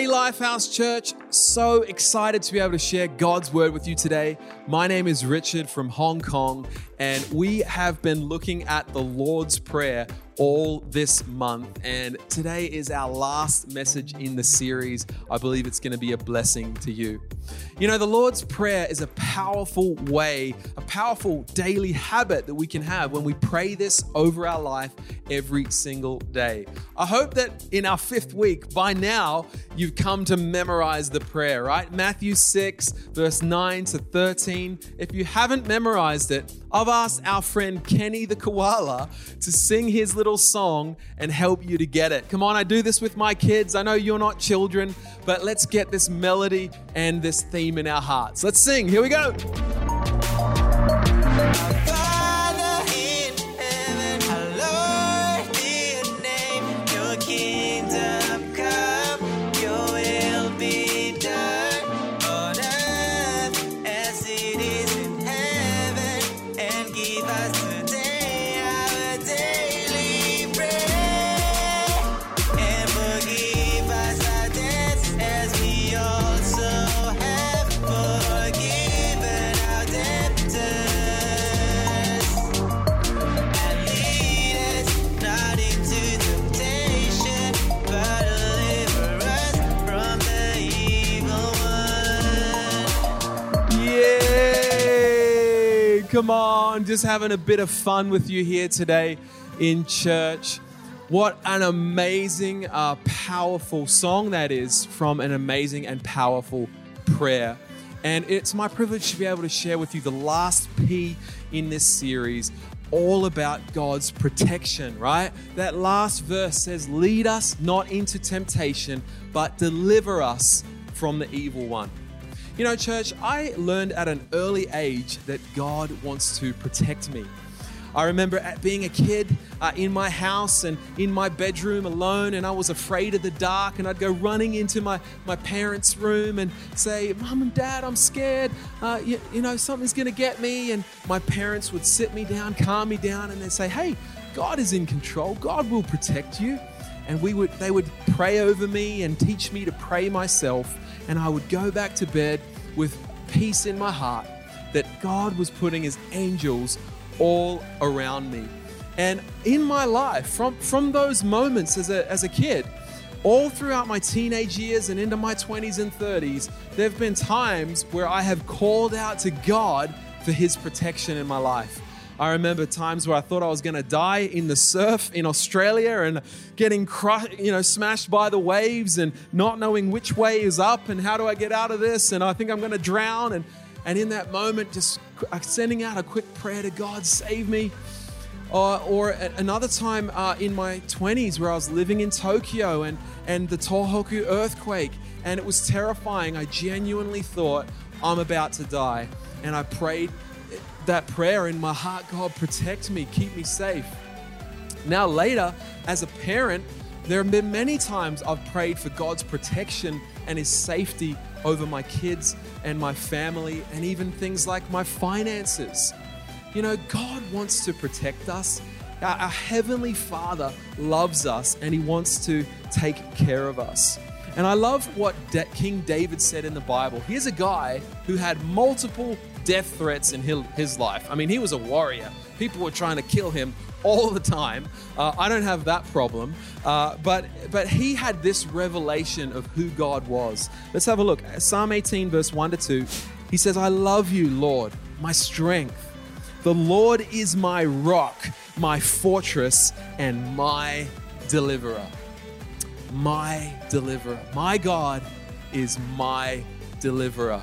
Hey, Lifehouse Church, so excited to be able to share God's word with you today. My name is Richard from Hong Kong, and we have been looking at the Lord's Prayer all this month. And today is our last message in the series. I believe it's going to be a blessing to you. You know, the Lord's Prayer is a powerful way, a powerful daily habit that we can have when we pray this over our life every single day. I hope that in our fifth week, by now, you've come to memorize the prayer, right? Matthew 6, verse 9 to 13. If you haven't memorized it, I've asked our friend Kenny the koala to sing his little song and help you to get it. Come on, I do this with my kids. I know you're not children, but let's get this melody and this theme in our hearts. Let's sing. Here we go. Come on, just having a bit of fun with you here today in church. What an amazing, uh, powerful song that is from an amazing and powerful prayer. And it's my privilege to be able to share with you the last P in this series, all about God's protection, right? That last verse says, Lead us not into temptation, but deliver us from the evil one. You know, church, I learned at an early age that God wants to protect me. I remember at being a kid uh, in my house and in my bedroom alone, and I was afraid of the dark. And I'd go running into my, my parents' room and say, Mom and Dad, I'm scared. Uh, you, you know, something's going to get me. And my parents would sit me down, calm me down, and they'd say, Hey, God is in control. God will protect you. And we would, they would pray over me and teach me to pray myself and I would go back to bed with peace in my heart that God was putting his angels all around me. And in my life, from, from those moments as a, as a kid, all throughout my teenage years and into my 20s and 30s, there have been times where I have called out to God for his protection in my life. I remember times where I thought I was going to die in the surf in Australia and getting crushed, you know, smashed by the waves and not knowing which way is up and how do I get out of this and I think I'm going to drown and and in that moment just sending out a quick prayer to God, save me. Uh, or another time uh, in my 20s where I was living in Tokyo and, and the Tohoku earthquake, and it was terrifying. I genuinely thought, I'm about to die. And I prayed that prayer in my heart God, protect me, keep me safe. Now, later, as a parent, there have been many times I've prayed for God's protection and His safety over my kids and my family, and even things like my finances. You know, God wants to protect us. Our, our Heavenly Father loves us and He wants to take care of us. And I love what King David said in the Bible. Here's a guy who had multiple death threats in his life. I mean, he was a warrior. People were trying to kill him all the time. Uh, I don't have that problem, uh, but but he had this revelation of who God was. Let's have a look. Psalm 18, verse 1 to 2. He says, "I love you, Lord, my strength. The Lord is my rock, my fortress, and my deliverer. My deliverer. My God is my deliverer."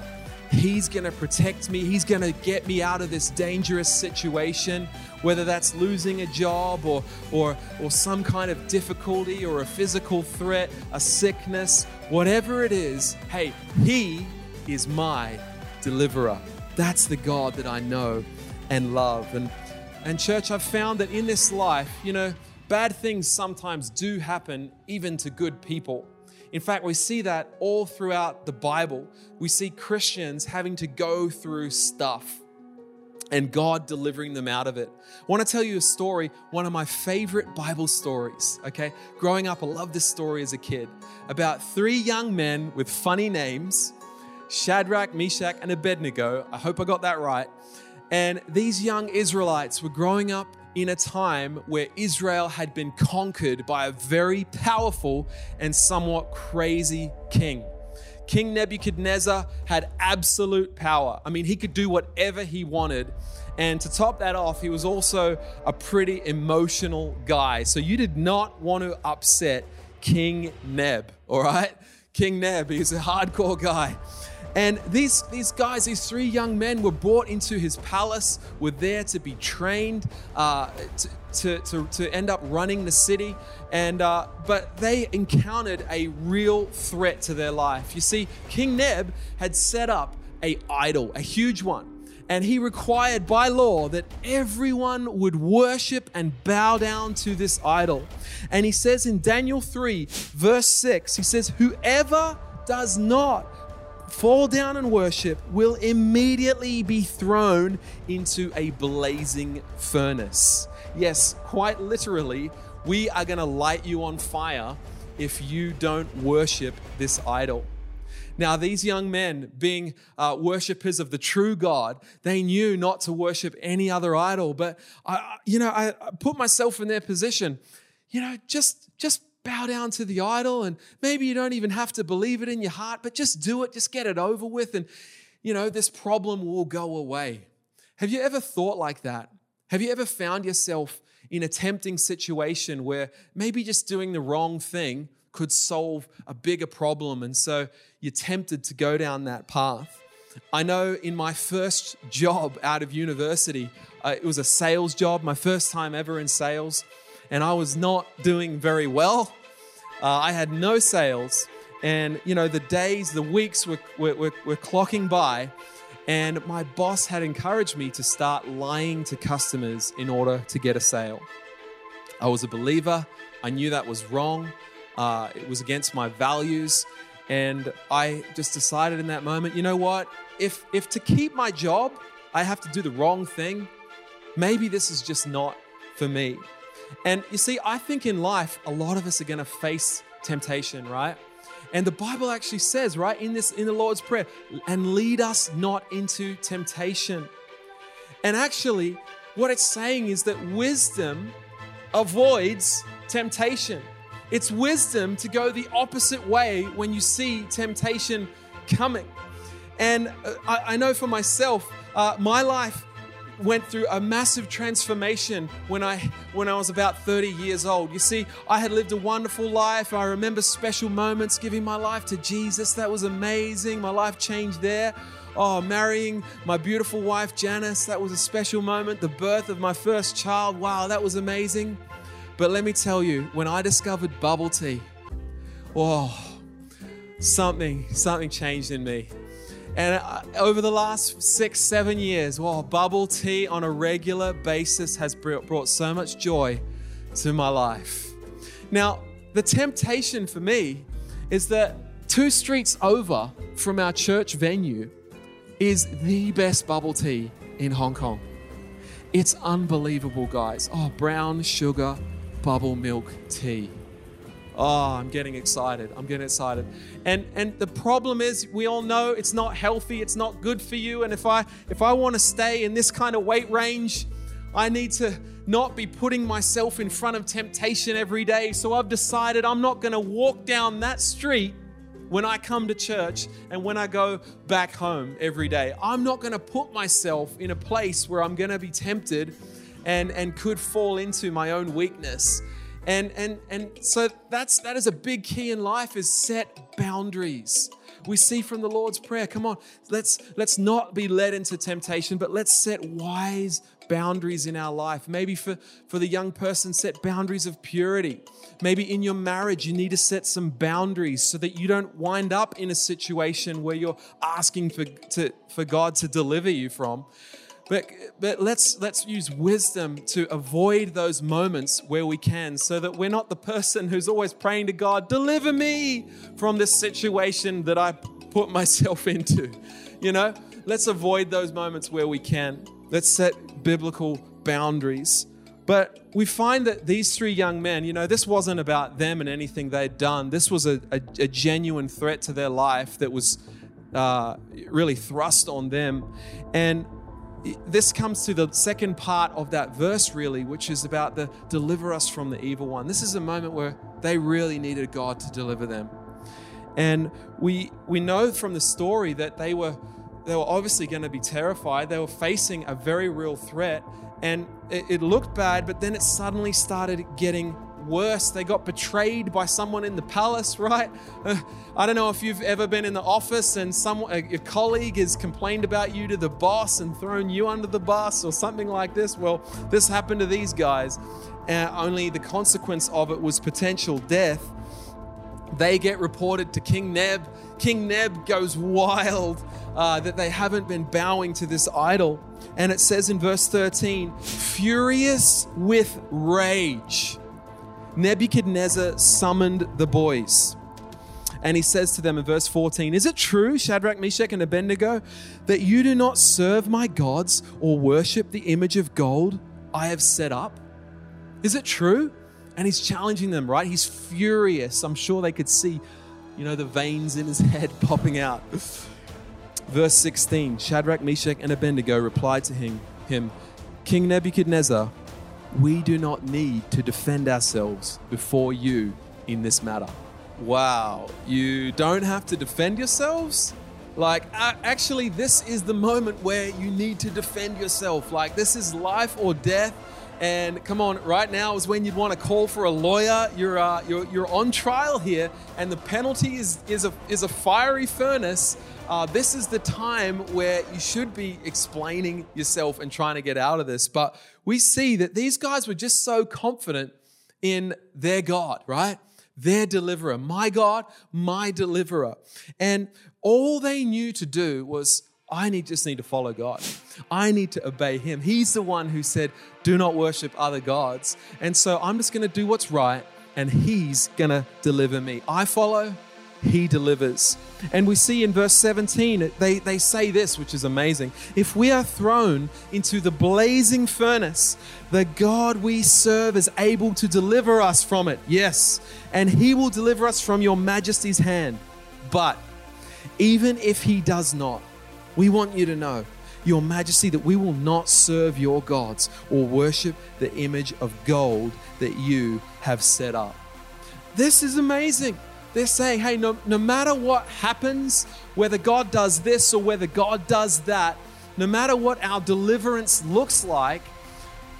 He's going to protect me. He's going to get me out of this dangerous situation, whether that's losing a job or, or, or some kind of difficulty or a physical threat, a sickness, whatever it is. Hey, He is my deliverer. That's the God that I know and love. And, and church, I've found that in this life, you know, bad things sometimes do happen even to good people. In fact, we see that all throughout the Bible. We see Christians having to go through stuff. and God delivering them out of it. I want to tell you a story, one of my favorite Bible stories, okay? Growing up, I loved this story as a kid about three young men with funny names Shadrach, Meshach, and Abednego. I hope I got that right. And these young Israelites were growing up in a time where Israel had been conquered by a very powerful and somewhat crazy king. King Nebuchadnezzar had absolute power. I mean, he could do whatever he wanted. And to top that off, he was also a pretty emotional guy. So you did not want to upset King Neb, all right? King Neb, he's a hardcore guy. And these, these guys, these three young men, were brought into his palace, were there to be trained, uh, to, to, to, to, end up running the city. And, uh, but they encountered a real threat to their life. You see, King Neb had set up a idol, a huge one. And he required by law that everyone would worship and bow down to this idol. And he says in Daniel 3, verse 6, he says, Whoever does not fall down and worship will immediately be thrown into a blazing furnace. Yes, quite literally, we are going to light you on fire if you don't worship this idol. Now, these young men, being uh, worshippers of the true God, they knew not to worship any other idol. But I, you know, I put myself in their position. You know, just just bow down to the idol and maybe you don't even have to believe it in your heart but just do it just get it over with and you know this problem will go away. Have you ever thought like that? Have you ever found yourself in a tempting situation where maybe just doing the wrong thing could solve a bigger problem and so you're tempted to go down that path? I know in my first job out of university, uh, it was a sales job, my first time ever in sales, and I was not doing very well. Uh, I had no sales, and you know the days, the weeks were, were, were, were clocking by, and my boss had encouraged me to start lying to customers in order to get a sale. I was a believer. I knew that was wrong. Uh, it was against my values, and I just decided in that moment, you know what? If if to keep my job, I have to do the wrong thing. Maybe this is just not for me. And you see, I think in life, a lot of us are going to face temptation, right? And the Bible actually says, right, in this in the Lord's Prayer, and lead us not into temptation. And actually, what it's saying is that wisdom avoids temptation. It's wisdom to go the opposite way when you see temptation coming. And uh, I, I know for myself, uh, my life went through a massive transformation when I when I was about 30 years old. You see, I had lived a wonderful life. I remember special moments giving my life to Jesus. That was amazing. My life changed there. Oh, marrying my beautiful wife Janice, that was a special moment. The birth of my first child, wow, that was amazing. But let me tell you, when I discovered bubble tea, oh, something something changed in me. And uh, over the last six, seven years, well, bubble tea on a regular basis has brought so much joy to my life. Now, the temptation for me is that two streets over from our church venue is the best bubble tea in Hong Kong. It's unbelievable, guys. Oh, brown sugar bubble milk tea. Oh, I'm getting excited. I'm getting excited. And and the problem is we all know it's not healthy, it's not good for you. And if I if I want to stay in this kind of weight range, I need to not be putting myself in front of temptation every day. So I've decided I'm not going to walk down that street when I come to church and when I go back home every day. I'm not going to put myself in a place where I'm going to be tempted and and could fall into my own weakness. And, and, and so that's, that is a big key in life is set boundaries. We see from the Lord's Prayer, come on, let's, let's not be led into temptation, but let's set wise boundaries in our life. Maybe for, for the young person, set boundaries of purity. Maybe in your marriage, you need to set some boundaries so that you don't wind up in a situation where you're asking for, to, for God to deliver you from. But, but let's, let's use wisdom to avoid those moments where we can so that we're not the person who's always praying to God, deliver me from this situation that I put myself into. You know, let's avoid those moments where we can. Let's set biblical boundaries. But we find that these three young men, you know, this wasn't about them and anything they'd done. This was a, a, a genuine threat to their life that was uh, really thrust on them. And this comes to the second part of that verse, really, which is about the deliver us from the evil one. This is a moment where they really needed God to deliver them. And we, we know from the story that they were, they were obviously going to be terrified. They were facing a very real threat and it, it looked bad, but then it suddenly started getting worse. They got betrayed by someone in the palace, right? I don't know if you've ever been in the office and some a, a, colleague has complained about you to the boss and thrown you under the bus or something like this. Well, this happened to these guys. Uh, only the consequence of it was potential death. They get reported to King Neb. King Neb goes wild uh, that they haven't been bowing to this idol. And it says in verse 13, furious with rage, Nebuchadnezzar summoned the boys. And he says to them in verse 14, Is it true, Shadrach, Meshach, and Abednego, that you do not serve my gods or worship the image of gold I have set up? Is it true? And he's challenging them, right? He's furious. I'm sure they could see, you know, the veins in his head popping out. Verse 16 Shadrach, Meshach, and Abednego replied to him, him, King Nebuchadnezzar, we do not need to defend ourselves before you in this matter. Wow, you don't have to defend yourselves? Like, uh, actually, this is the moment where you need to defend yourself. Like, this is life or death. And come on, right now is when you'd want to call for a lawyer. You're, uh, you're, you're on trial here, and the penalty is, is, a, is a fiery furnace uh, this is the time where you should be explaining yourself and trying to get out of this. But we see that these guys were just so confident in their God, right? Their deliverer, my God, my deliverer. And all they knew to do was, I need, just need to follow God. I need to obey Him. He's the one who said, Do not worship other gods. And so I'm just going to do what's right, and He's going to deliver me. I follow, he delivers. And we see in verse 17, they, they say this, which is amazing. If we are thrown into the blazing furnace, the God we serve is able to deliver us from it. Yes, and he will deliver us from your majesty's hand. But even if he does not, we want you to know, your majesty, that we will not serve your gods or worship the image of gold that you have set up. This is amazing. They're saying, hey, no, no matter what happens, whether God does this or whether God does that, no matter what our deliverance looks like,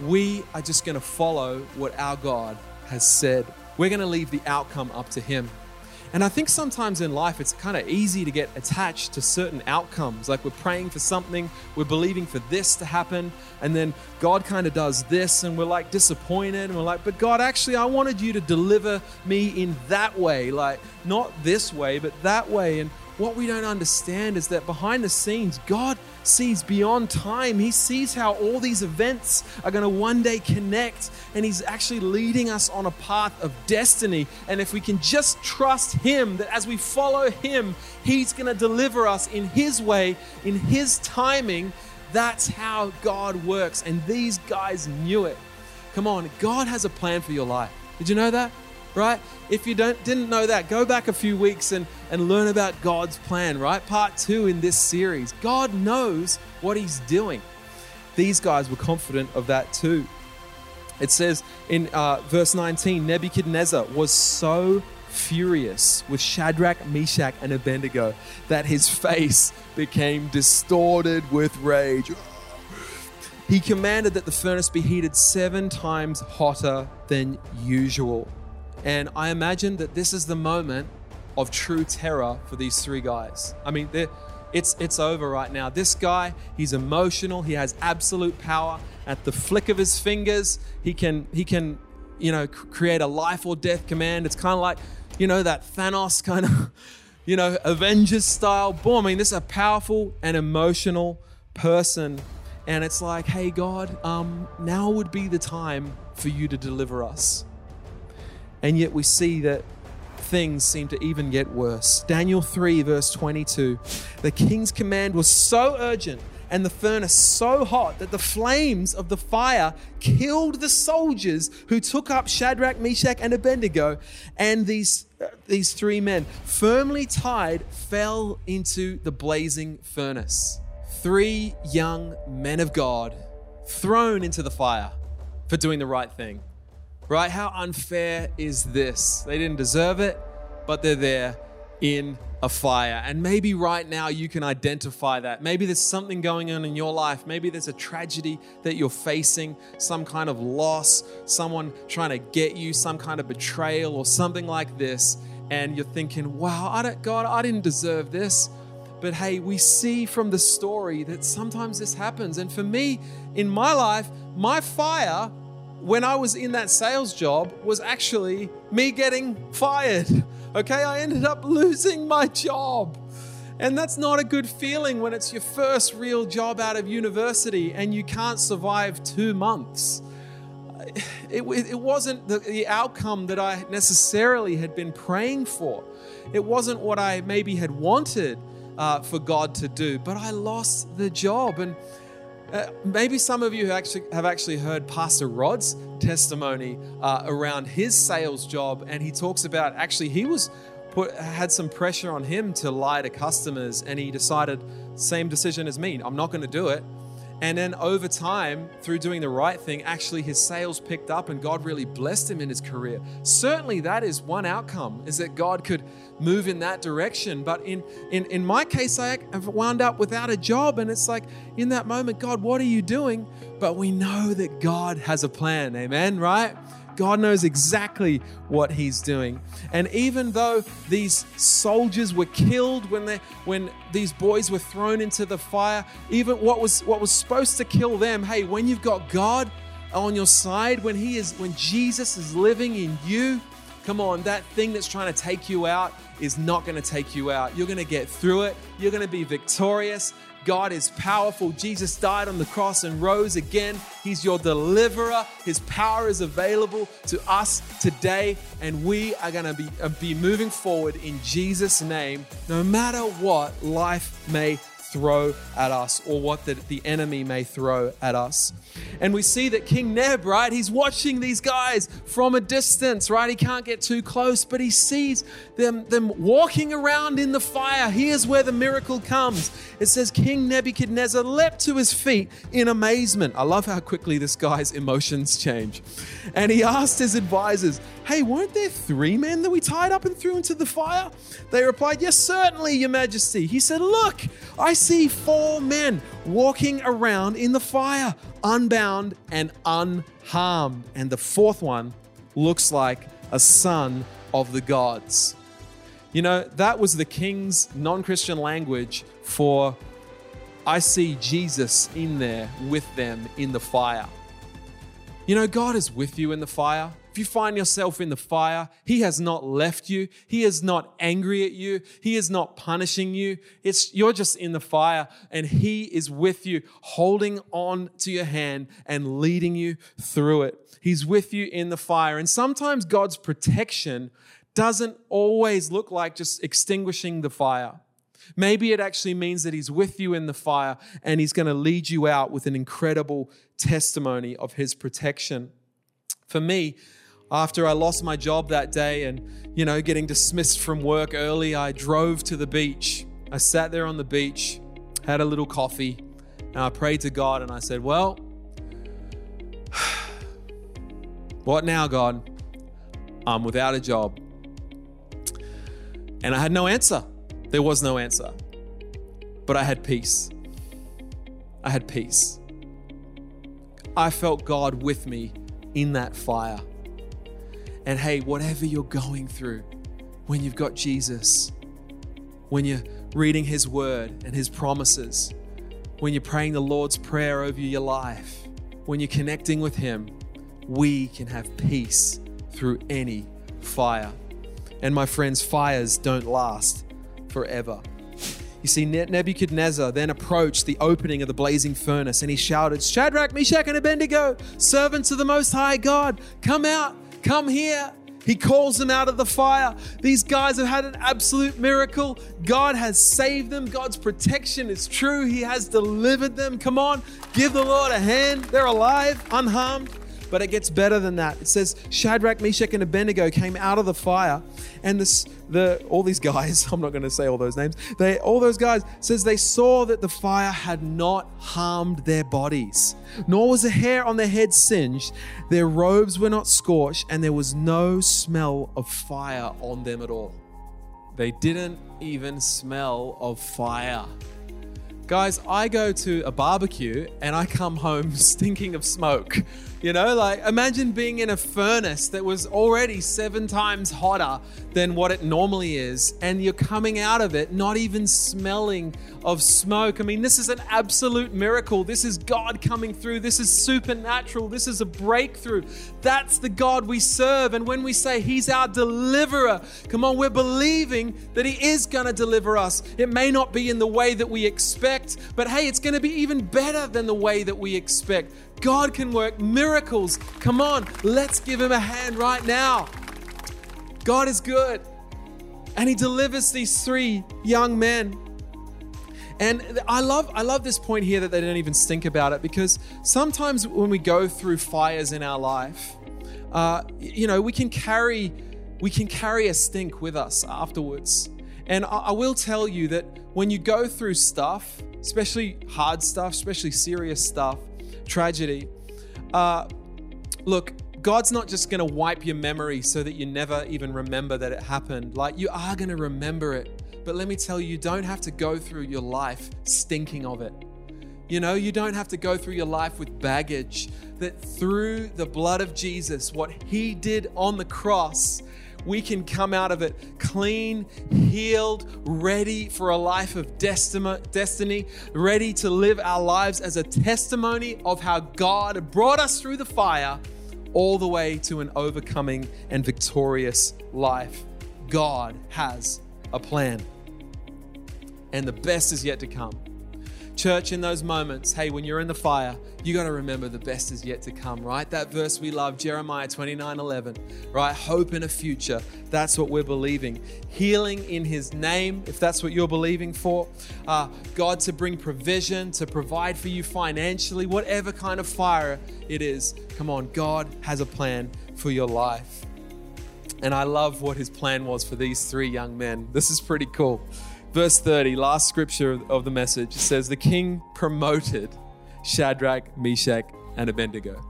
we are just going to follow what our God has said. We're going to leave the outcome up to Him. And I think sometimes in life it's kind of easy to get attached to certain outcomes. Like we're praying for something, we're believing for this to happen, and then God kind of does this, and we're like disappointed, and we're like, but God, actually, I wanted you to deliver me in that way, like not this way, but that way. And what we don't understand is that behind the scenes, God sees beyond time. He sees how all these events are going to one day connect, and He's actually leading us on a path of destiny. And if we can just trust Him, that as we follow Him, He's going to deliver us in His way, in His timing, that's how God works. And these guys knew it. Come on, God has a plan for your life. Did you know that? Right? If you don't didn't know that, go back a few weeks and, and learn about God's plan, right? Part two in this series. God knows what He's doing. These guys were confident of that too. It says in uh, verse 19 Nebuchadnezzar was so furious with Shadrach, Meshach, and Abednego that his face became distorted with rage. He commanded that the furnace be heated seven times hotter than usual. And I imagine that this is the moment of true terror for these three guys. I mean, it's, it's over right now. This guy, he's emotional, he has absolute power. At the flick of his fingers, he can, he can you know, create a life or death command. It's kind of like, you know, that Thanos kind of, you know, Avengers style. Boom. I mean, this is a powerful and emotional person. And it's like, hey, God, um, now would be the time for you to deliver us. And yet we see that things seem to even get worse. Daniel 3, verse 22. The king's command was so urgent and the furnace so hot that the flames of the fire killed the soldiers who took up Shadrach, Meshach, and Abednego. And these, uh, these three men, firmly tied, fell into the blazing furnace. Three young men of God thrown into the fire for doing the right thing. Right? How unfair is this? They didn't deserve it, but they're there in a fire. And maybe right now you can identify that. Maybe there's something going on in your life. Maybe there's a tragedy that you're facing, some kind of loss, someone trying to get you, some kind of betrayal or something like this. And you're thinking, wow, I don't, God, I didn't deserve this. But hey, we see from the story that sometimes this happens. And for me, in my life, my fire when I was in that sales job was actually me getting fired. Okay, I ended up losing my job. And that's not a good feeling when it's your first real job out of university and you can't survive two months. It, it wasn't the, the outcome that I necessarily had been praying for. It wasn't what I maybe had wanted uh, for God to do, but I lost the job. And uh, maybe some of you actually have actually heard Pastor Rod's testimony uh, around his sales job, and he talks about actually he was put had some pressure on him to lie to customers, and he decided same decision as me. I'm not going to do it. And then over time, through doing the right thing, actually his sales picked up and God really blessed him in his career. Certainly, that is one outcome, is that God could move in that direction. But in, in, in my case, I have wound up without a job. And it's like, in that moment, God, what are you doing? But we know that God has a plan. Amen, right? God knows exactly what he's doing. And even though these soldiers were killed when they when these boys were thrown into the fire, even what was what was supposed to kill them, hey, when you've got God on your side, when he is when Jesus is living in you, come on, that thing that's trying to take you out is not going to take you out. You're going to get through it. You're going to be victorious. God is powerful. Jesus died on the cross and rose again. He's your deliverer. His power is available to us today, and we are going to be, be moving forward in Jesus' name, no matter what life may throw at us or what the, the enemy may throw at us. And we see that King Neb, right, he's watching these guys from a distance, right? He can't get too close, but he sees them, them walking around in the fire. Here's where the miracle comes. It says, King Nebuchadnezzar leapt to his feet in amazement. I love how quickly this guy's emotions change. And he asked his advisors, Hey, weren't there three men that we tied up and threw into the fire? They replied, Yes, certainly, Your Majesty. He said, Look, I see four men walking around in the fire, unbound and unharmed. And the fourth one looks like a son of the gods. You know, that was the king's non Christian language for I see Jesus in there with them in the fire. You know, God is with you in the fire. If you find yourself in the fire, He has not left you. He is not angry at you. He is not punishing you. It's, you're just in the fire and He is with you, holding on to your hand and leading you through it. He's with you in the fire. And sometimes God's protection doesn't always look like just extinguishing the fire. Maybe it actually means that He's with you in the fire and He's going to lead you out with an incredible testimony of His protection. For me, after I lost my job that day and, you know, getting dismissed from work early, I drove to the beach. I sat there on the beach, had a little coffee, and I prayed to God and I said, Well, what now, God? I'm without a job. And I had no answer. There was no answer. But I had peace. I had peace. I felt God with me in that fire. And hey, whatever you're going through, when you've got Jesus, when you're reading His Word and His promises, when you're praying the Lord's Prayer over your life, when you're connecting with Him, we can have peace through any fire. And my friends, fires don't last forever. You see, Nebuchadnezzar then approached the opening of the blazing furnace and he shouted, Shadrach, Meshach, and Abednego, servants of the Most High God, come out, come here. He calls them out of the fire. These guys have had an absolute miracle. God has saved them. God's protection is true. He has delivered them. Come on, give the Lord a hand. They're alive, unharmed. But it gets better than that. It says Shadrach, Meshach, and Abednego came out of the fire, and this, the all these guys. I'm not going to say all those names. They all those guys says they saw that the fire had not harmed their bodies, nor was a hair on their head singed. Their robes were not scorched, and there was no smell of fire on them at all. They didn't even smell of fire. Guys, I go to a barbecue and I come home stinking of smoke. You know, like imagine being in a furnace that was already seven times hotter than what it normally is, and you're coming out of it not even smelling of smoke. I mean, this is an absolute miracle. This is God coming through. This is supernatural. This is a breakthrough. That's the God we serve. And when we say He's our deliverer, come on, we're believing that He is going to deliver us. It may not be in the way that we expect, but hey, it's going to be even better than the way that we expect. God can work miracles. Come on, let's give him a hand right now. God is good. And he delivers these three young men. And I love I love this point here that they don't even think about it because sometimes when we go through fires in our life, uh, you know, we can carry we can carry a stink with us afterwards. And I, I will tell you that when you go through stuff, especially hard stuff, especially serious stuff, tragedy. Uh, look, God's not just going to wipe your memory so that you never even remember that it happened. Like, you are going to remember it. But let me tell you, you don't have to go through your life stinking of it. You know, you don't have to go through your life with baggage. That through the blood of Jesus, what He did on the cross, we can come out of it clean, healed, ready for a life of destiny, ready to live our lives as a testimony of how God brought us through the fire all the way to an overcoming and victorious life. God has a plan. And the best is yet to come. Church, in those moments, hey, when you're in the fire, you got to remember the best is yet to come, right? That verse we love, Jeremiah 29 11, right? Hope in a future. That's what we're believing. Healing in His name, if that's what you're believing for. Uh, God to bring provision, to provide for you financially, whatever kind of fire it is. Come on, God has a plan for your life. And I love what His plan was for these three young men. This is pretty cool. Verse 30, last scripture of the message, says, The king promoted Shadrach, Meshach, and Abednego.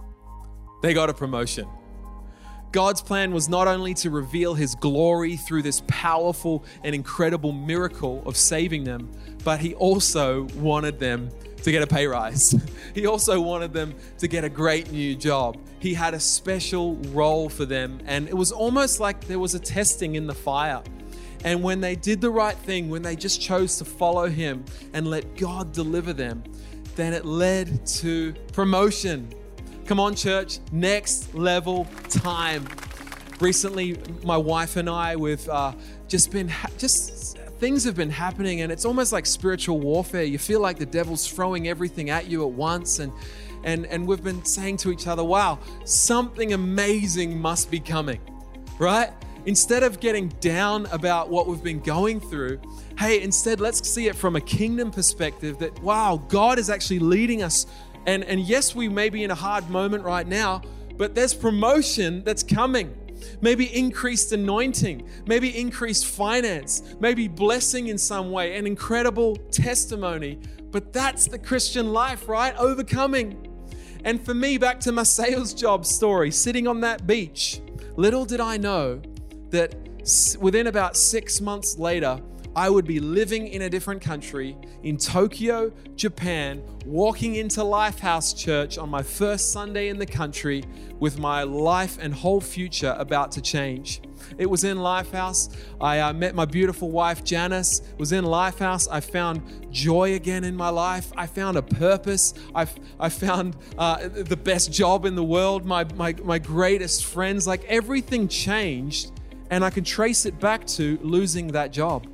They got a promotion. God's plan was not only to reveal his glory through this powerful and incredible miracle of saving them, but he also wanted them to get a pay rise. He also wanted them to get a great new job. He had a special role for them, and it was almost like there was a testing in the fire. And when they did the right thing, when they just chose to follow Him and let God deliver them, then it led to promotion. Come on, church, next level time. Recently, my wife and I, we've uh, just been, ha- just things have been happening, and it's almost like spiritual warfare. You feel like the devil's throwing everything at you at once, and and and we've been saying to each other, "Wow, something amazing must be coming." Right? Instead of getting down about what we've been going through, hey, instead, let's see it from a kingdom perspective that, wow, God is actually leading us. And, and yes, we may be in a hard moment right now, but there's promotion that's coming. Maybe increased anointing, maybe increased finance, maybe blessing in some way, an incredible testimony. But that's the Christian life, right? Overcoming. And for me, back to my sales job story, sitting on that beach, little did I know that within about six months later, I would be living in a different country, in Tokyo, Japan, walking into Lifehouse Church on my first Sunday in the country with my life and whole future about to change. It was in Lifehouse. I uh, met my beautiful wife, Janice. It was in Lifehouse. I found joy again in my life. I found a purpose. I, I found uh, the best job in the world, my, my, my greatest friends. Like everything changed and I can trace it back to losing that job.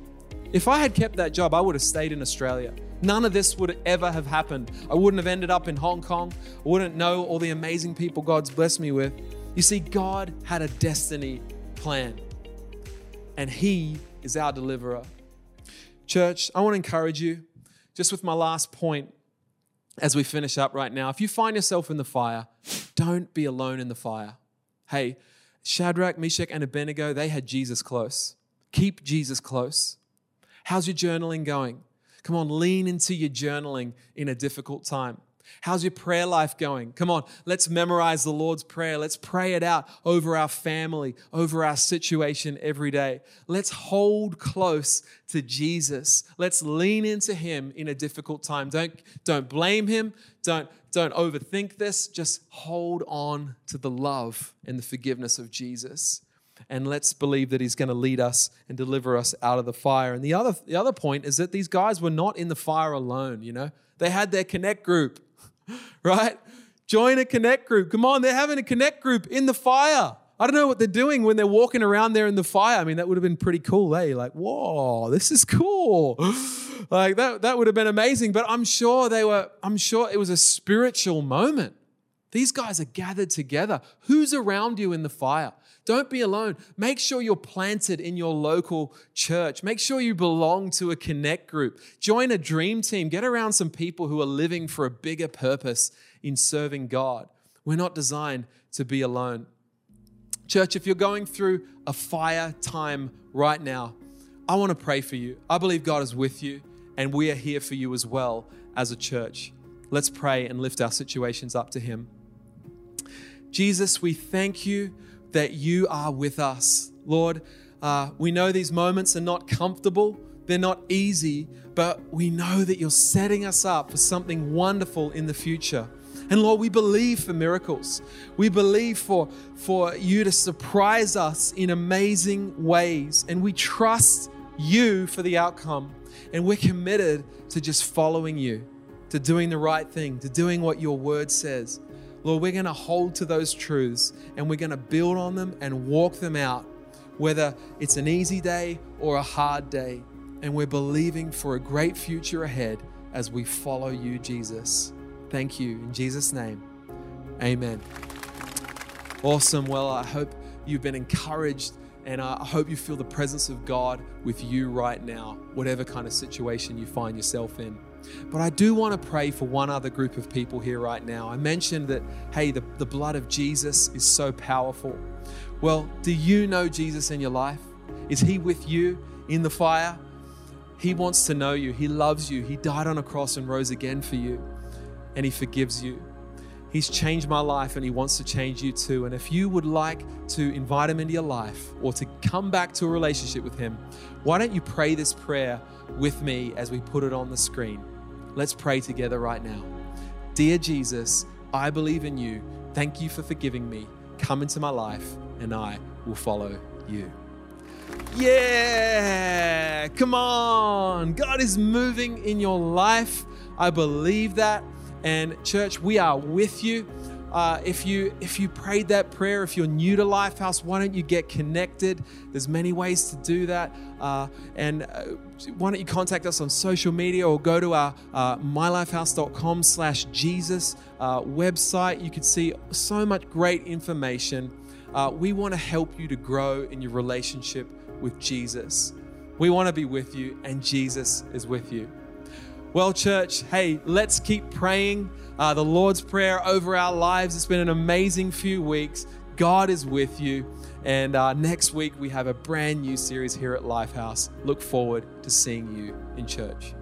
If I had kept that job, I would have stayed in Australia. None of this would ever have happened. I wouldn't have ended up in Hong Kong. I wouldn't know all the amazing people God's blessed me with. You see, God had a destiny plan. And He is our deliverer. Church, I want to encourage you, just with my last point as we finish up right now. If you find yourself in the fire, don't be alone in the fire. Hey, Shadrach, Meshach, and Abednego, they had Jesus close. Keep Jesus close. How's your journaling going? Come on, lean into your journaling in a difficult time. How's your prayer life going? Come on, let's memorize the Lord's Prayer. Let's pray it out over our family, over our situation every day. Let's hold close to Jesus. Let's lean into Him in a difficult time. Don't, don't blame Him. Don't, don't overthink this. Just hold on to the love and the forgiveness of Jesus. And let's believe that He's going to lead us and deliver us out of the fire. And the other, the other point is that these guys were not in the fire alone, you know? They had their connect group right? Join a connect group. Come on, they're having a connect group in the fire. I don't know what they're doing when they're walking around there in the fire. I mean, that would have been pretty cool, eh? Like, whoa, this is cool. like that, that would have been amazing. But I'm sure they were, I'm sure it was a spiritual moment. These guys are gathered together. Who's around you in the fire? Don't be alone. Make sure you're planted in your local church. Make sure you belong to a connect group. Join a dream team. Get around some people who are living for a bigger purpose in serving God. We're not designed to be alone. Church, if you're going through a fire time right now, I want to pray for you. I believe God is with you, and we are here for you as well as a church. Let's pray and lift our situations up to Him. Jesus, we thank you that you are with us. Lord, uh, we know these moments are not comfortable, they're not easy, but we know that you're setting us up for something wonderful in the future. And Lord, we believe for miracles. We believe for, for you to surprise us in amazing ways. And we trust you for the outcome. And we're committed to just following you, to doing the right thing, to doing what your word says. Lord, we're going to hold to those truths and we're going to build on them and walk them out, whether it's an easy day or a hard day. And we're believing for a great future ahead as we follow you, Jesus. Thank you. In Jesus' name, amen. Awesome. Well, I hope you've been encouraged and I hope you feel the presence of God with you right now, whatever kind of situation you find yourself in. But I do want to pray for one other group of people here right now. I mentioned that, hey, the, the blood of Jesus is so powerful. Well, do you know Jesus in your life? Is he with you in the fire? He wants to know you. He loves you. He died on a cross and rose again for you, and he forgives you. He's changed my life and He wants to change you too. And if you would like to invite Him into your life or to come back to a relationship with Him, why don't you pray this prayer with me as we put it on the screen? Let's pray together right now. Dear Jesus, I believe in you. Thank you for forgiving me. Come into my life, and I will follow you. Yeah, come on. God is moving in your life. I believe that. And, church, we are with you. Uh, if you if you prayed that prayer, if you're new to Lifehouse, why don't you get connected? There's many ways to do that, uh, and uh, why don't you contact us on social media or go to our uh, mylifehouse.com/jesus uh, website. You can see so much great information. Uh, we want to help you to grow in your relationship with Jesus. We want to be with you, and Jesus is with you. Well, church, hey, let's keep praying uh, the Lord's Prayer over our lives. It's been an amazing few weeks. God is with you. And uh, next week, we have a brand new series here at Lifehouse. Look forward to seeing you in church.